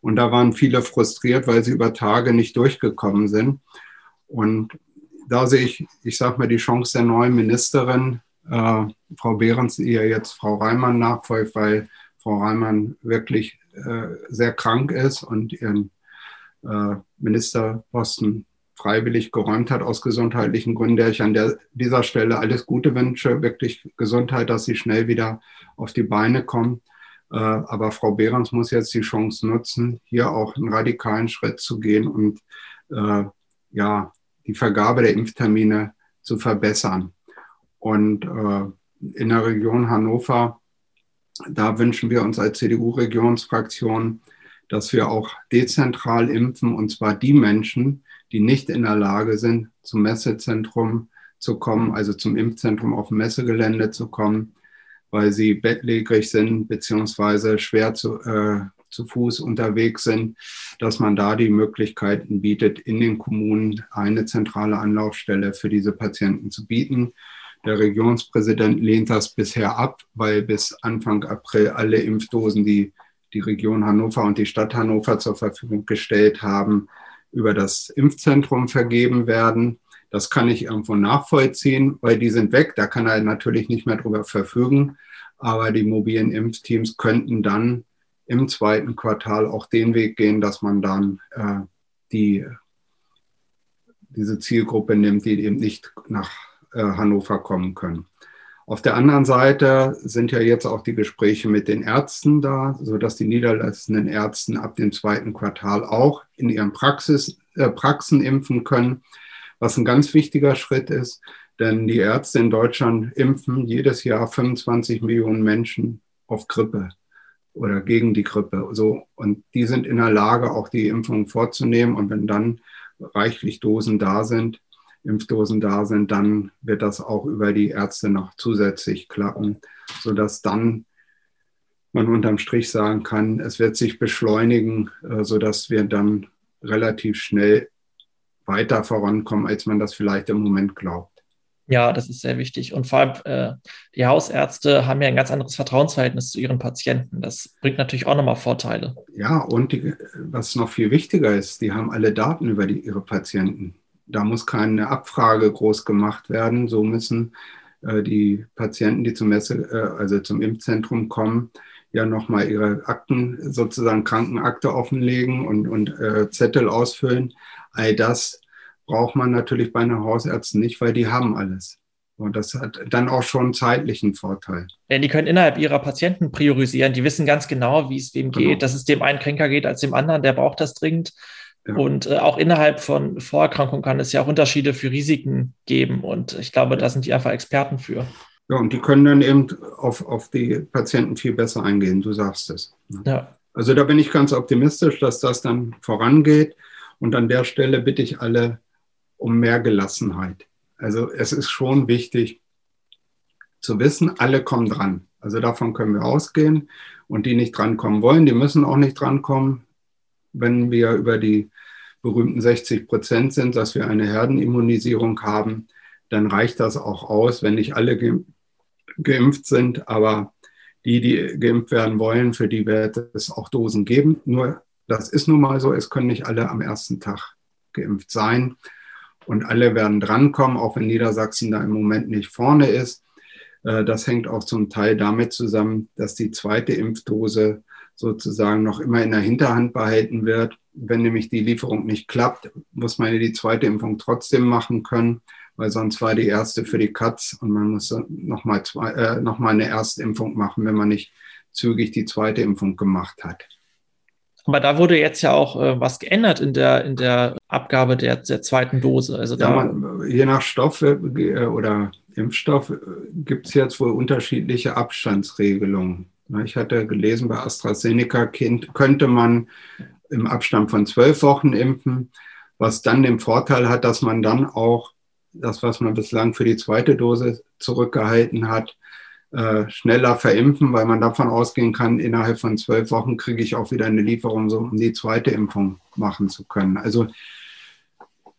Und da waren viele frustriert, weil sie über Tage nicht durchgekommen sind. Und da sehe ich, ich sage mal, die Chance der neuen Ministerin, äh, Frau Behrens, ja jetzt Frau Reimann nachfolgt, weil Frau Reimann wirklich äh, sehr krank ist und ihren äh, Ministerposten freiwillig geräumt hat aus gesundheitlichen Gründen, der ich an der, dieser Stelle alles Gute wünsche, wirklich Gesundheit, dass sie schnell wieder auf die Beine kommt. Äh, aber Frau Behrens muss jetzt die Chance nutzen, hier auch einen radikalen Schritt zu gehen und äh, ja, die Vergabe der Impftermine zu verbessern. Und äh, in der Region Hannover da wünschen wir uns als CDU-Regionsfraktion, dass wir auch dezentral impfen, und zwar die Menschen, die nicht in der Lage sind, zum Messezentrum zu kommen, also zum Impfzentrum auf dem Messegelände zu kommen, weil sie bettlägerig sind beziehungsweise schwer zu, äh, zu Fuß unterwegs sind, dass man da die Möglichkeiten bietet, in den Kommunen eine zentrale Anlaufstelle für diese Patienten zu bieten. Der Regionspräsident lehnt das bisher ab, weil bis Anfang April alle Impfdosen, die die Region Hannover und die Stadt Hannover zur Verfügung gestellt haben, über das Impfzentrum vergeben werden. Das kann ich irgendwo nachvollziehen, weil die sind weg. Da kann er natürlich nicht mehr drüber verfügen. Aber die mobilen Impfteams könnten dann im zweiten Quartal auch den Weg gehen, dass man dann äh, die, diese Zielgruppe nimmt, die eben nicht nach äh, Hannover kommen können. Auf der anderen Seite sind ja jetzt auch die Gespräche mit den Ärzten da, sodass die niederlassenden Ärzte ab dem zweiten Quartal auch in ihren Praxis, äh, Praxen impfen können, was ein ganz wichtiger Schritt ist, denn die Ärzte in Deutschland impfen jedes Jahr 25 Millionen Menschen auf Grippe oder gegen die Grippe. So, und die sind in der Lage, auch die Impfung vorzunehmen. Und wenn dann reichlich Dosen da sind, Impfdosen da sind, dann wird das auch über die Ärzte noch zusätzlich klappen, sodass dann man unterm Strich sagen kann, es wird sich beschleunigen, äh, sodass wir dann relativ schnell weiter vorankommen, als man das vielleicht im Moment glaubt. Ja, das ist sehr wichtig. Und vor allem äh, die Hausärzte haben ja ein ganz anderes Vertrauensverhältnis zu ihren Patienten. Das bringt natürlich auch nochmal Vorteile. Ja, und die, was noch viel wichtiger ist, die haben alle Daten über die, ihre Patienten. Da muss keine Abfrage groß gemacht werden. So müssen äh, die Patienten, die zum Messe, äh, also zum Impfzentrum kommen, ja nochmal ihre Akten, sozusagen Krankenakte offenlegen und, und äh, Zettel ausfüllen. All das braucht man natürlich bei einer Hausärzten nicht, weil die haben alles. Und das hat dann auch schon zeitlichen Vorteil. Ja, die können innerhalb ihrer Patienten priorisieren. Die wissen ganz genau, wie es wem genau. geht, dass es dem einen kränker geht als dem anderen. Der braucht das dringend. Ja. Und äh, auch innerhalb von Vorerkrankungen kann es ja auch Unterschiede für Risiken geben. Und ich glaube, da sind die einfach Experten für. Ja, und die können dann eben auf, auf die Patienten viel besser eingehen. Du sagst es. Ja. Also da bin ich ganz optimistisch, dass das dann vorangeht. Und an der Stelle bitte ich alle um mehr Gelassenheit. Also es ist schon wichtig zu wissen, alle kommen dran. Also davon können wir ausgehen. Und die nicht drankommen wollen, die müssen auch nicht drankommen. Wenn wir über die berühmten 60 Prozent sind, dass wir eine Herdenimmunisierung haben, dann reicht das auch aus, wenn nicht alle geimpft sind. Aber die, die geimpft werden wollen, für die wird es auch Dosen geben. Nur, das ist nun mal so, es können nicht alle am ersten Tag geimpft sein und alle werden drankommen, auch wenn Niedersachsen da im Moment nicht vorne ist. Äh, das hängt auch zum Teil damit zusammen, dass die zweite Impfdose sozusagen noch immer in der Hinterhand behalten wird. Wenn nämlich die Lieferung nicht klappt, muss man die zweite Impfung trotzdem machen können, weil sonst war die erste für die Katz und man muss nochmal äh, noch eine Erstimpfung machen, wenn man nicht zügig die zweite Impfung gemacht hat. Aber da wurde jetzt ja auch äh, was geändert in der, in der Abgabe der, der zweiten Dose. Also ja, man, je nach Stoff äh, oder Impfstoff äh, gibt es jetzt wohl unterschiedliche Abstandsregelungen. Ich hatte gelesen, bei AstraZeneca könnte man im Abstand von zwölf Wochen impfen, was dann den Vorteil hat, dass man dann auch das, was man bislang für die zweite Dose zurückgehalten hat, äh, schneller verimpfen, weil man davon ausgehen kann, innerhalb von zwölf Wochen kriege ich auch wieder eine Lieferung, so um die zweite Impfung machen zu können. Also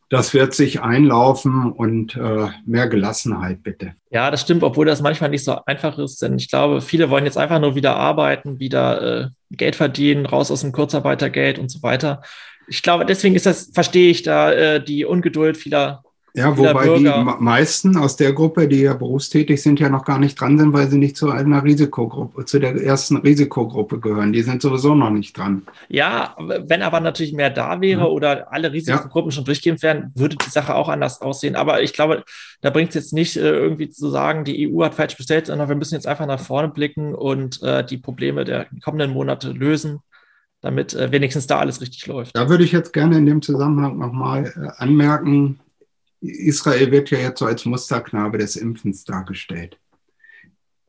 das wird sich einlaufen und äh, mehr Gelassenheit bitte. Ja, das stimmt, obwohl das manchmal nicht so einfach ist, denn ich glaube, viele wollen jetzt einfach nur wieder arbeiten, wieder äh, Geld verdienen, raus aus dem Kurzarbeitergeld und so weiter. Ich glaube, deswegen ist das, verstehe ich da äh, die Ungeduld vieler ja, wobei die meisten aus der Gruppe, die ja berufstätig sind, ja noch gar nicht dran sind, weil sie nicht zu einer Risikogruppe, zu der ersten Risikogruppe gehören. Die sind sowieso noch nicht dran. Ja, wenn aber natürlich mehr da wäre ja. oder alle Risikogruppen ja. schon durchgeimpft werden, würde die Sache auch anders aussehen. Aber ich glaube, da bringt es jetzt nicht äh, irgendwie zu sagen, die EU hat falsch bestellt, sondern wir müssen jetzt einfach nach vorne blicken und äh, die Probleme der kommenden Monate lösen damit äh, wenigstens da alles richtig läuft. Da würde ich jetzt gerne in dem Zusammenhang nochmal äh, anmerken, Israel wird ja jetzt so als Musterknabe des Impfens dargestellt.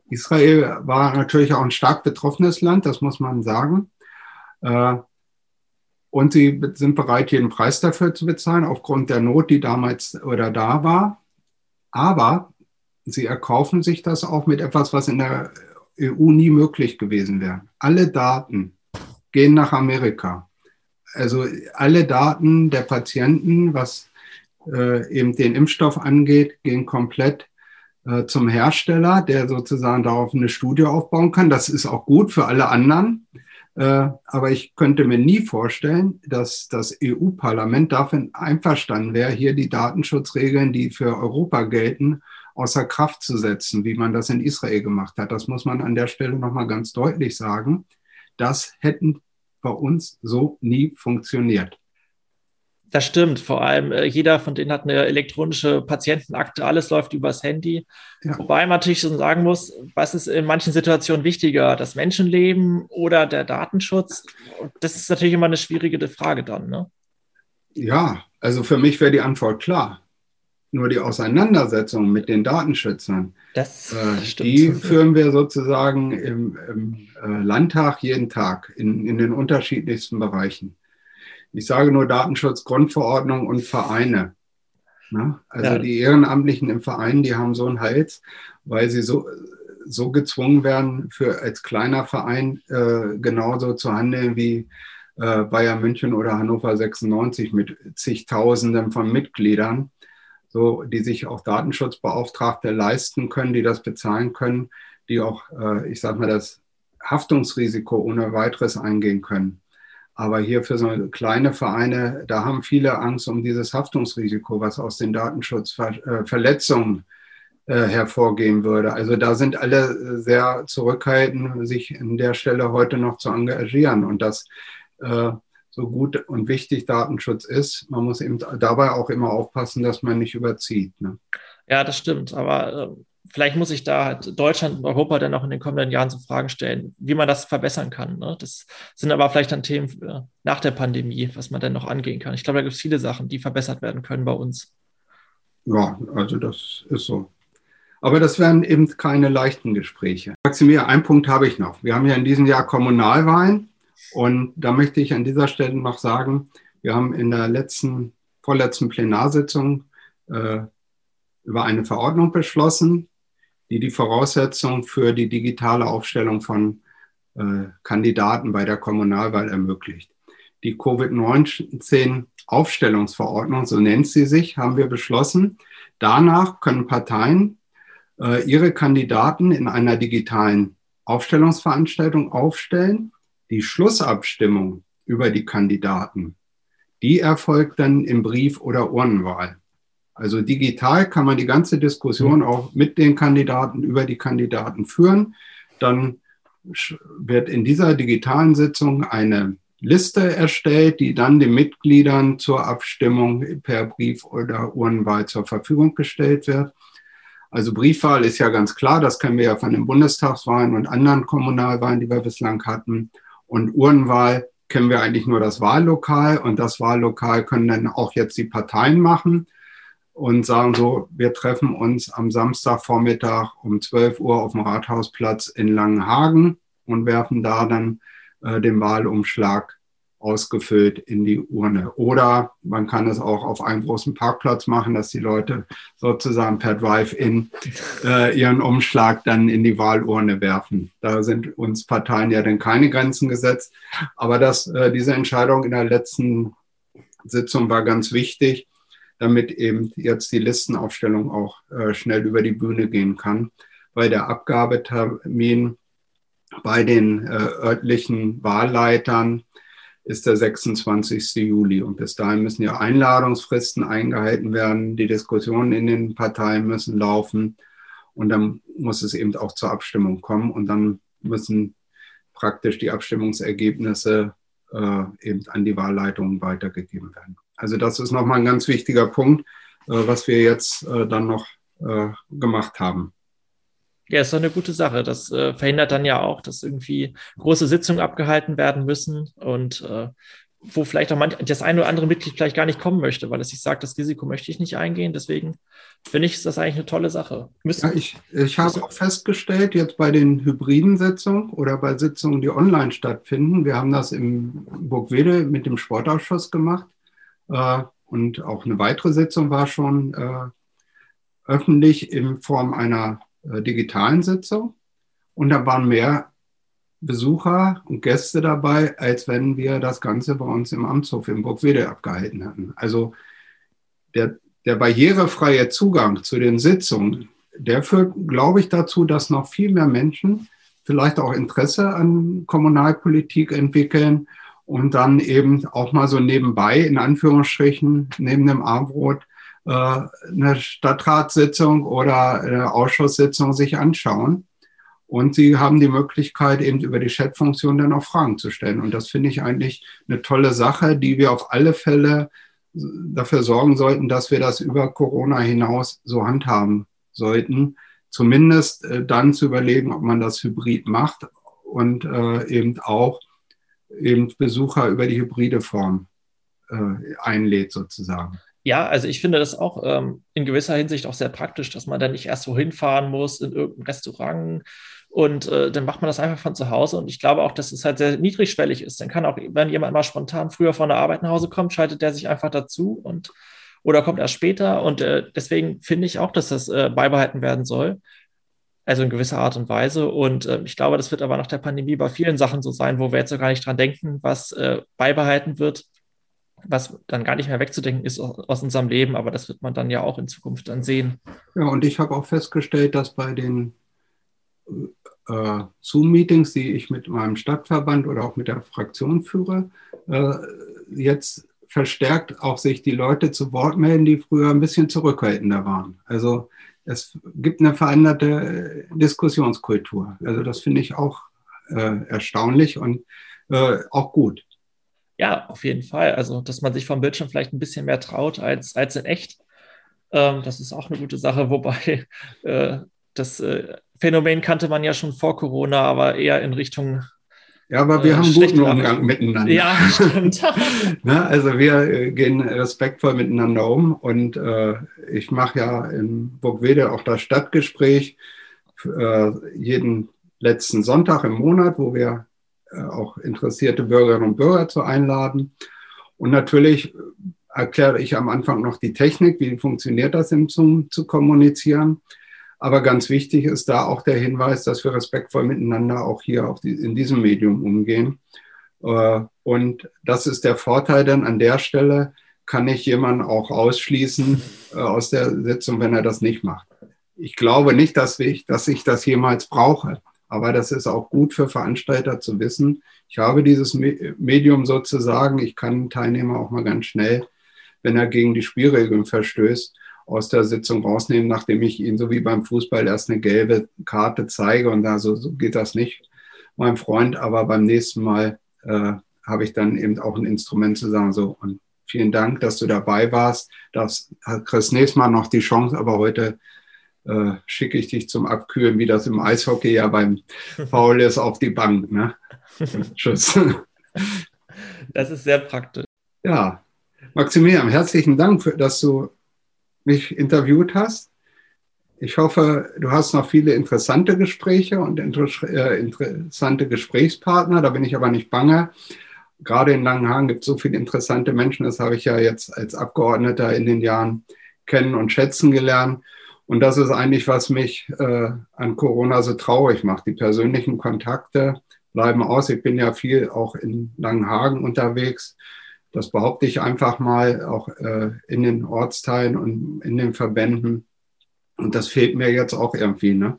Israel war natürlich auch ein stark betroffenes Land, das muss man sagen. Äh, und sie sind bereit, jeden Preis dafür zu bezahlen, aufgrund der Not, die damals oder da war. Aber sie erkaufen sich das auch mit etwas, was in der EU nie möglich gewesen wäre. Alle Daten gehen nach Amerika. Also alle Daten der Patienten, was äh, eben den Impfstoff angeht, gehen komplett äh, zum Hersteller, der sozusagen darauf eine Studie aufbauen kann. Das ist auch gut für alle anderen. Äh, aber ich könnte mir nie vorstellen, dass das EU-Parlament dafür einverstanden wäre, hier die Datenschutzregeln, die für Europa gelten, außer Kraft zu setzen, wie man das in Israel gemacht hat. Das muss man an der Stelle nochmal ganz deutlich sagen. Das hätten bei uns so nie funktioniert. Das stimmt. Vor allem äh, jeder von denen hat eine elektronische Patientenakte. Alles läuft übers Handy. Ja. Wobei man natürlich schon sagen muss, was ist in manchen Situationen wichtiger, das Menschenleben oder der Datenschutz? Das ist natürlich immer eine schwierige Frage dann. Ne? Ja, also für mich wäre die Antwort klar. Nur die Auseinandersetzung mit den Datenschützern, das äh, die führen wir sozusagen im, im äh, Landtag jeden Tag in, in den unterschiedlichsten Bereichen. Ich sage nur Datenschutz, Grundverordnung und Vereine. Ne? Also ja. die Ehrenamtlichen im Verein, die haben so einen Hals, weil sie so, so gezwungen werden, für als kleiner Verein äh, genauso zu handeln wie äh, Bayern München oder Hannover 96 mit zigtausenden von Mitgliedern, so, die sich auch Datenschutzbeauftragte leisten können, die das bezahlen können, die auch, äh, ich sage mal, das Haftungsrisiko ohne weiteres eingehen können. Aber hier für so kleine Vereine, da haben viele Angst um dieses Haftungsrisiko, was aus den Datenschutzverletzungen äh, hervorgehen würde. Also da sind alle sehr zurückhaltend, sich an der Stelle heute noch zu engagieren. Und das äh, so gut und wichtig Datenschutz ist, man muss eben dabei auch immer aufpassen, dass man nicht überzieht. Ne? Ja, das stimmt. Aber äh, vielleicht muss ich da halt Deutschland und Europa dann auch in den kommenden Jahren so Fragen stellen, wie man das verbessern kann. Ne? Das sind aber vielleicht dann Themen nach der Pandemie, was man dann noch angehen kann. Ich glaube, da gibt es viele Sachen, die verbessert werden können bei uns. Ja, also das ist so. Aber das wären eben keine leichten Gespräche. Maximilian, einen Punkt habe ich noch. Wir haben ja in diesem Jahr Kommunalwahlen und da möchte ich an dieser Stelle noch sagen, wir haben in der letzten, vorletzten Plenarsitzung äh, über eine Verordnung beschlossen, die die Voraussetzung für die digitale Aufstellung von äh, Kandidaten bei der Kommunalwahl ermöglicht. Die Covid-19-Aufstellungsverordnung, so nennt sie sich, haben wir beschlossen. Danach können Parteien äh, ihre Kandidaten in einer digitalen Aufstellungsveranstaltung aufstellen. Die Schlussabstimmung über die Kandidaten, die erfolgt dann im Brief- oder Urnenwahl. Also digital kann man die ganze Diskussion mhm. auch mit den Kandidaten über die Kandidaten führen. Dann wird in dieser digitalen Sitzung eine Liste erstellt, die dann den Mitgliedern zur Abstimmung per Brief oder Urnenwahl zur Verfügung gestellt wird. Also Briefwahl ist ja ganz klar, das kennen wir ja von den Bundestagswahlen und anderen Kommunalwahlen, die wir bislang hatten. Und Urnenwahl kennen wir eigentlich nur das Wahllokal und das Wahllokal können dann auch jetzt die Parteien machen und sagen so, wir treffen uns am Samstagvormittag um 12 Uhr auf dem Rathausplatz in Langenhagen und werfen da dann äh, den Wahlumschlag ausgefüllt in die Urne. Oder man kann es auch auf einem großen Parkplatz machen, dass die Leute sozusagen per Drive-In äh, ihren Umschlag dann in die Wahlurne werfen. Da sind uns Parteien ja dann keine Grenzen gesetzt. Aber das, äh, diese Entscheidung in der letzten Sitzung war ganz wichtig damit eben jetzt die Listenaufstellung auch äh, schnell über die Bühne gehen kann, weil der Abgabetermin bei den äh, örtlichen Wahlleitern ist der 26. Juli. Und bis dahin müssen ja Einladungsfristen eingehalten werden. Die Diskussionen in den Parteien müssen laufen. Und dann muss es eben auch zur Abstimmung kommen. Und dann müssen praktisch die Abstimmungsergebnisse äh, eben an die Wahlleitungen weitergegeben werden. Also das ist nochmal ein ganz wichtiger Punkt, äh, was wir jetzt äh, dann noch äh, gemacht haben. Ja, ist doch eine gute Sache. Das äh, verhindert dann ja auch, dass irgendwie große Sitzungen abgehalten werden müssen. Und äh, wo vielleicht auch manch, das eine oder andere Mitglied vielleicht gar nicht kommen möchte, weil es sich sagt, das Risiko möchte ich nicht eingehen. Deswegen finde ich, ist das eigentlich eine tolle Sache. ja, ich ich habe auch festgestellt, jetzt bei den hybriden Sitzungen oder bei Sitzungen, die online stattfinden, wir haben das im Burgwede mit dem Sportausschuss gemacht und auch eine weitere Sitzung war schon äh, öffentlich in Form einer äh, digitalen Sitzung. Und da waren mehr Besucher und Gäste dabei, als wenn wir das Ganze bei uns im Amtshof in Burgwede abgehalten hatten. Also der, der barrierefreie Zugang zu den Sitzungen, der führt, glaube ich, dazu, dass noch viel mehr Menschen vielleicht auch Interesse an Kommunalpolitik entwickeln und dann eben auch mal so nebenbei, in Anführungsstrichen, neben dem Armbrot, äh, eine Stadtratssitzung oder eine Ausschusssitzung sich anschauen. Und sie haben die Möglichkeit, eben über die Chatfunktion dann auch Fragen zu stellen. Und das finde ich eigentlich eine tolle Sache, die wir auf alle Fälle dafür sorgen sollten, dass wir das über Corona hinaus so handhaben sollten. Zumindest äh, dann zu überlegen, ob man das hybrid macht und äh, eben auch eben Besucher über die hybride Form äh, einlädt sozusagen. Ja, also ich finde das auch ähm, in gewisser Hinsicht auch sehr praktisch, dass man dann nicht erst wohin fahren muss in irgendein Restaurant und äh, dann macht man das einfach von zu Hause. Und ich glaube auch, dass es halt sehr niedrigschwellig ist. Dann kann auch, wenn jemand mal spontan früher von der Arbeit nach Hause kommt, schaltet der sich einfach dazu und oder kommt erst später. Und äh, deswegen finde ich auch, dass das äh, beibehalten werden soll. Also in gewisser Art und Weise. Und äh, ich glaube, das wird aber nach der Pandemie bei vielen Sachen so sein, wo wir jetzt so gar nicht dran denken, was äh, beibehalten wird was dann gar nicht mehr wegzudenken ist aus unserem Leben, aber das wird man dann ja auch in Zukunft dann sehen. Ja, und ich habe auch festgestellt, dass bei den äh, Zoom-Meetings, die ich mit meinem Stadtverband oder auch mit der Fraktion führe, äh, jetzt verstärkt auch sich die Leute zu Wort melden, die früher ein bisschen zurückhaltender waren. Also es gibt eine veränderte Diskussionskultur. Also das finde ich auch äh, erstaunlich und äh, auch gut. Ja, auf jeden Fall. Also, dass man sich vom Bildschirm vielleicht ein bisschen mehr traut als, als in echt. Ähm, das ist auch eine gute Sache, wobei äh, das äh, Phänomen kannte man ja schon vor Corona, aber eher in Richtung. Ja, aber wir äh, haben guten Umgang miteinander. Ja, stimmt. Na, ne, also wir äh, gehen respektvoll miteinander um und äh, ich mache ja in Burgwede auch das Stadtgespräch äh, jeden letzten Sonntag im Monat, wo wir äh, auch interessierte Bürgerinnen und Bürger zu einladen. Und natürlich erkläre ich am Anfang noch die Technik, wie funktioniert das im Zoom zu kommunizieren. Aber ganz wichtig ist da auch der Hinweis, dass wir respektvoll miteinander auch hier die, in diesem Medium umgehen. Äh, und das ist der Vorteil denn an der Stelle, kann ich jemanden auch ausschließen äh, aus der Sitzung, wenn er das nicht macht. Ich glaube nicht, dass ich, dass ich das jemals brauche. Aber das ist auch gut für Veranstalter zu wissen. Ich habe dieses Medium sozusagen. Ich kann einen Teilnehmer auch mal ganz schnell, wenn er gegen die Spielregeln verstößt, aus der Sitzung rausnehmen, nachdem ich ihn so wie beim Fußball erst eine gelbe Karte zeige. Und da so, so geht das nicht, mein Freund. Aber beim nächsten Mal äh, habe ich dann eben auch ein Instrument zu sagen, so, und vielen Dank, dass du dabei warst. Das hat Chris nächstes Mal noch die Chance, aber heute äh, schicke ich dich zum Abkühlen, wie das im Eishockey ja beim Foul ist, auf die Bank. Ne? Tschüss. Das ist sehr praktisch. Ja, Maximilian, herzlichen Dank, für, dass du mich interviewt hast. Ich hoffe, du hast noch viele interessante Gespräche und äh, interessante Gesprächspartner. Da bin ich aber nicht bange. Gerade in Langenhagen gibt es so viele interessante Menschen. Das habe ich ja jetzt als Abgeordneter in den Jahren kennen und schätzen gelernt. Und das ist eigentlich, was mich äh, an Corona so traurig macht. Die persönlichen Kontakte bleiben aus. Ich bin ja viel auch in Langenhagen unterwegs. Das behaupte ich einfach mal, auch äh, in den Ortsteilen und in den Verbänden. Und das fehlt mir jetzt auch irgendwie. Ne?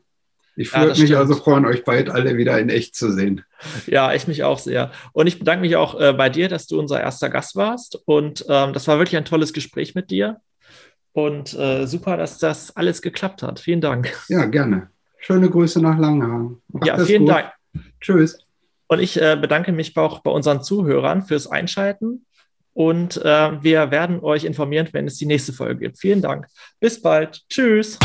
Ich würde ja, mich also freuen, euch bald alle wieder in echt zu sehen. Ja, ich mich auch sehr. Und ich bedanke mich auch äh, bei dir, dass du unser erster Gast warst. Und ähm, das war wirklich ein tolles Gespräch mit dir. Und äh, super, dass das alles geklappt hat. Vielen Dank. Ja, gerne. Schöne Grüße nach Langenhagen. Macht ja, vielen gut. Dank. Tschüss. Und ich äh, bedanke mich auch bei unseren Zuhörern fürs Einschalten. Und äh, wir werden euch informieren, wenn es die nächste Folge gibt. Vielen Dank. Bis bald. Tschüss.